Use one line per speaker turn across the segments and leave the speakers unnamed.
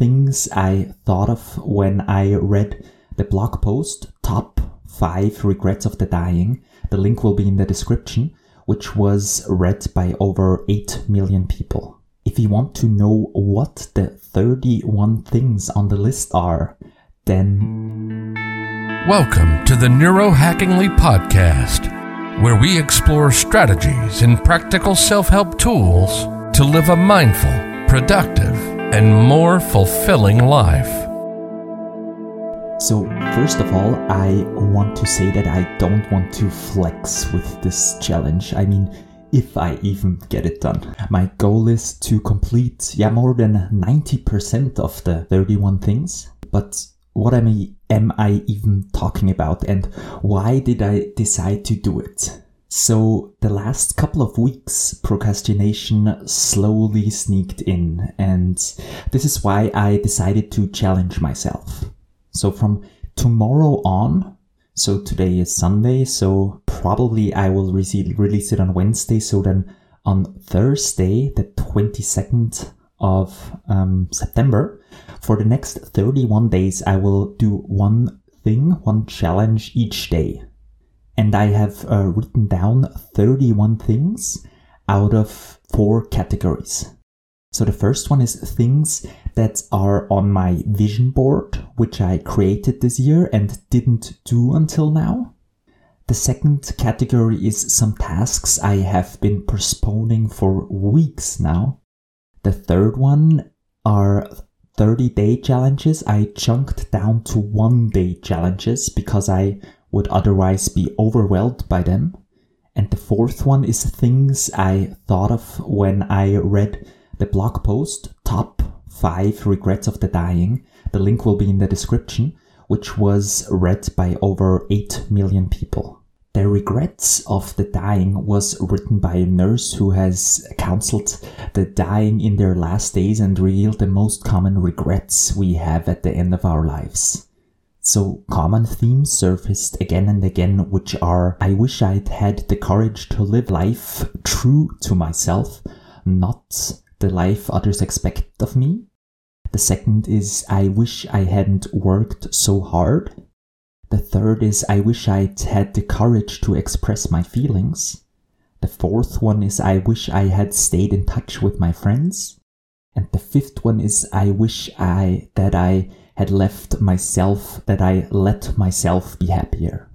things I thought of when I read the blog post, Top 5 Regrets of the Dying. The link will be in the description, which was read by over 8 million people. If you want to know what the 31 things on the list are, then.
Welcome to the Neurohackingly Podcast, where we explore strategies and practical self help tools to live a mindful, productive, and more fulfilling life.
So, first of all, I want to say that I don't want to flex with this challenge. I mean, if I even get it done. My goal is to complete, yeah, more than 90% of the 31 things. But what am I, am I even talking about and why did I decide to do it? So the last couple of weeks, procrastination slowly sneaked in and this is why I decided to challenge myself. So from tomorrow on, so today is Sunday, so probably I will re- release it on Wednesday. So then on Thursday, the 22nd of um, September, for the next 31 days, I will do one thing, one challenge each day. And I have uh, written down 31 things out of four categories. So the first one is things that are on my vision board, which I created this year and didn't do until now. The second category is some tasks I have been postponing for weeks now. The third one are 30 day challenges I chunked down to one day challenges because I would otherwise be overwhelmed by them. And the fourth one is things I thought of when I read the blog post Top 5 Regrets of the Dying. The link will be in the description, which was read by over 8 million people. The Regrets of the Dying was written by a nurse who has counseled the dying in their last days and revealed the most common regrets we have at the end of our lives. So common themes surfaced again and again, which are I wish I'd had the courage to live life true to myself, not the life others expect of me. The second is I wish I hadn't worked so hard. The third is I wish I'd had the courage to express my feelings. The fourth one is I wish I had stayed in touch with my friends. And the fifth one is I wish I that I had left myself that I let myself be happier.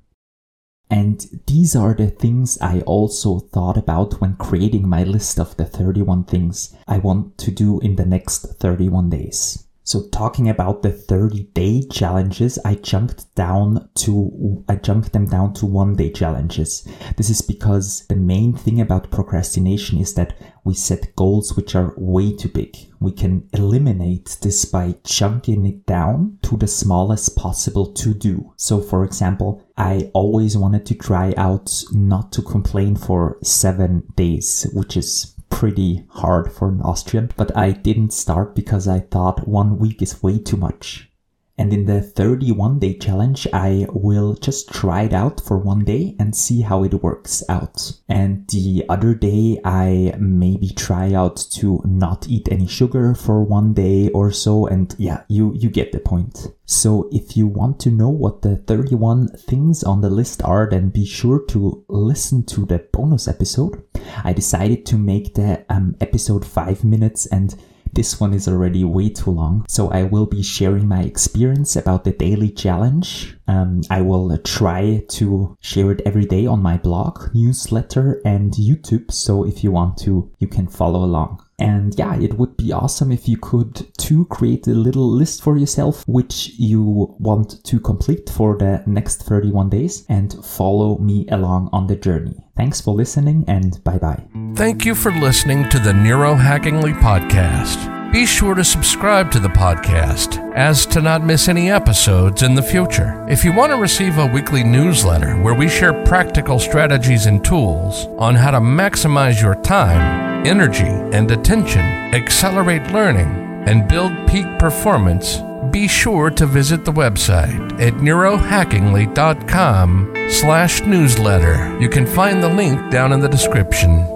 And these are the things I also thought about when creating my list of the 31 things I want to do in the next 31 days. So talking about the 30 day challenges, I jumped down to, I jumped them down to one day challenges. This is because the main thing about procrastination is that we set goals which are way too big. We can eliminate this by chunking it down to the smallest possible to do. So for example, I always wanted to try out not to complain for seven days, which is pretty hard for an Austrian, but I didn't start because I thought one week is way too much. And in the 31 day challenge, I will just try it out for one day and see how it works out. And the other day, I maybe try out to not eat any sugar for one day or so. And yeah, you, you get the point. So if you want to know what the 31 things on the list are, then be sure to listen to the bonus episode. I decided to make the um, episode five minutes and this one is already way too long, so I will be sharing my experience about the daily challenge. Um, I will try to share it every day on my blog, newsletter, and YouTube. So if you want to, you can follow along. And yeah, it would be awesome if you could too create a little list for yourself, which you want to complete for the next 31 days and follow me along on the journey. Thanks for listening and bye bye.
Thank you for listening to the Neurohackingly podcast. Be sure to subscribe to the podcast as to not miss any episodes in the future. If you want to receive a weekly newsletter where we share practical strategies and tools on how to maximize your time, energy, and attention, accelerate learning, and build peak performance, be sure to visit the website at neurohackingly.com slash newsletter. You can find the link down in the description.